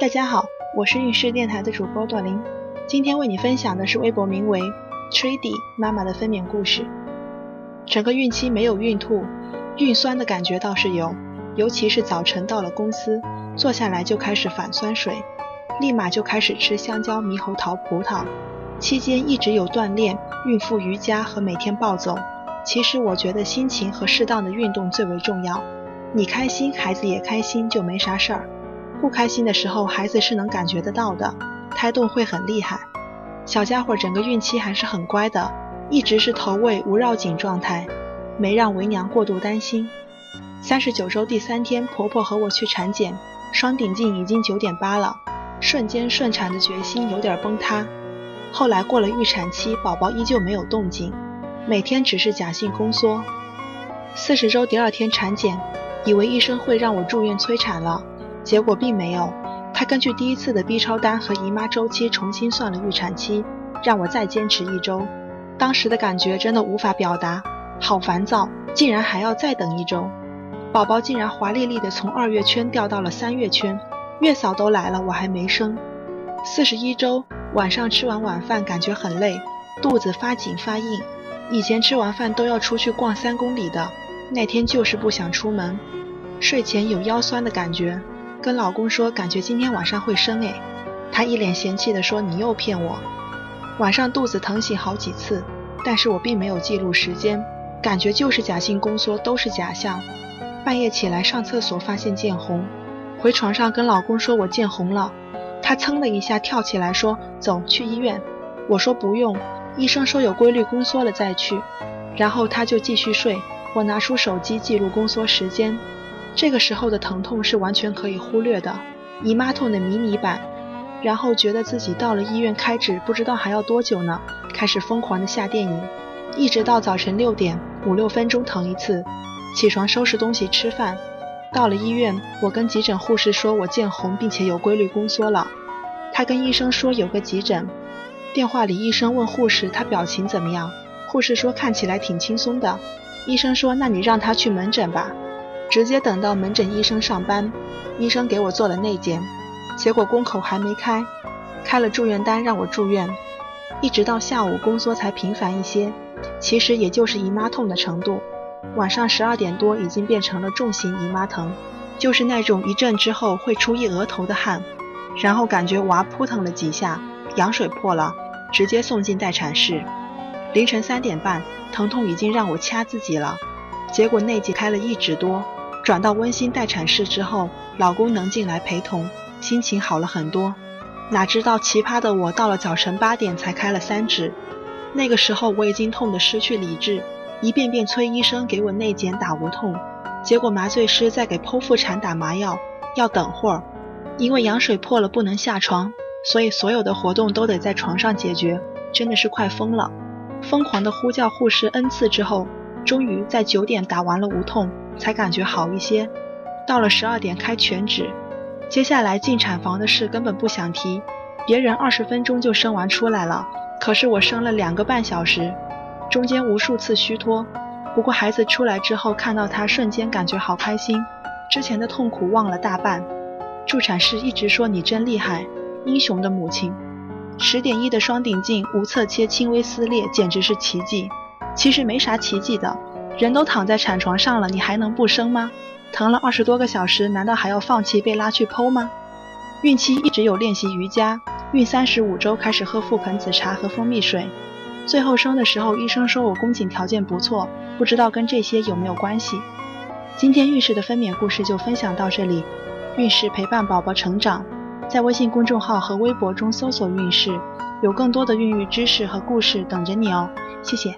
大家好，我是运势电台的主播朵琳，今天为你分享的是微博名为 Trady 妈妈的分娩故事。整个孕期没有孕吐，孕酸的感觉倒是有，尤其是早晨到了公司，坐下来就开始反酸水，立马就开始吃香蕉、猕猴桃、葡萄。期间一直有锻炼、孕妇瑜伽和每天暴走。其实我觉得心情和适当的运动最为重要。你开心，孩子也开心，就没啥事儿。不开心的时候，孩子是能感觉得到的，胎动会很厉害。小家伙整个孕期还是很乖的，一直是头位无绕颈状态，没让为娘过度担心。三十九周第三天，婆婆和我去产检，双顶径已经九点八了，瞬间顺产的决心有点崩塌。后来过了预产期，宝宝依旧没有动静，每天只是假性宫缩。四十周第二天产检，以为医生会让我住院催产了。结果并没有，他根据第一次的 B 超单和姨妈周期重新算了预产期，让我再坚持一周。当时的感觉真的无法表达，好烦躁，竟然还要再等一周。宝宝竟然华丽丽的从二月圈掉到了三月圈，月嫂都来了，我还没生。四十一周晚上吃完晚饭，感觉很累，肚子发紧发硬。以前吃完饭都要出去逛三公里的，那天就是不想出门。睡前有腰酸的感觉。跟老公说，感觉今天晚上会生诶，他一脸嫌弃的说：“你又骗我。”晚上肚子疼醒好几次，但是我并没有记录时间，感觉就是假性宫缩，都是假象。半夜起来上厕所，发现见红，回床上跟老公说我见红了，他噌的一下跳起来说：“走去医院。”我说不用，医生说有规律宫缩了再去。然后他就继续睡，我拿出手机记录宫缩时间。这个时候的疼痛是完全可以忽略的，姨妈痛的迷你版。然后觉得自己到了医院开指，不知道还要多久呢，开始疯狂的下电影，一直到早晨六点，五六分钟疼一次。起床收拾东西吃饭，到了医院，我跟急诊护士说我见红，并且有规律宫缩了。他跟医生说有个急诊。电话里医生问护士他表情怎么样，护士说看起来挺轻松的。医生说那你让他去门诊吧。直接等到门诊医生上班，医生给我做了内检，结果宫口还没开，开了住院单让我住院，一直到下午宫缩才频繁一些，其实也就是姨妈痛的程度。晚上十二点多已经变成了重型姨妈疼，就是那种一阵之后会出一额头的汗，然后感觉娃扑腾了几下，羊水破了，直接送进待产室。凌晨三点半，疼痛已经让我掐自己了，结果内检开了一指多。转到温馨待产室之后，老公能进来陪同，心情好了很多。哪知道奇葩的我到了早晨八点才开了三指，那个时候我已经痛得失去理智，一遍遍催医生给我内检打无痛，结果麻醉师在给剖腹产打麻药，要等会儿，因为羊水破了不能下床，所以所有的活动都得在床上解决，真的是快疯了，疯狂的呼叫护士 n 次之后，终于在九点打完了无痛。才感觉好一些，到了十二点开全指，接下来进产房的事根本不想提，别人二十分钟就生完出来了，可是我生了两个半小时，中间无数次虚脱，不过孩子出来之后看到他，瞬间感觉好开心，之前的痛苦忘了大半。助产士一直说你真厉害，英雄的母亲，十点一的双顶径无侧切轻微撕裂，简直是奇迹。其实没啥奇迹的。人都躺在产床上了，你还能不生吗？疼了二十多个小时，难道还要放弃被拉去剖吗？孕期一直有练习瑜伽，孕三十五周开始喝覆盆子茶和蜂蜜水，最后生的时候医生说我宫颈条件不错，不知道跟这些有没有关系。今天孕氏的分娩故事就分享到这里，孕氏陪伴宝宝成长，在微信公众号和微博中搜索孕氏，有更多的孕育知识和故事等着你哦，谢谢。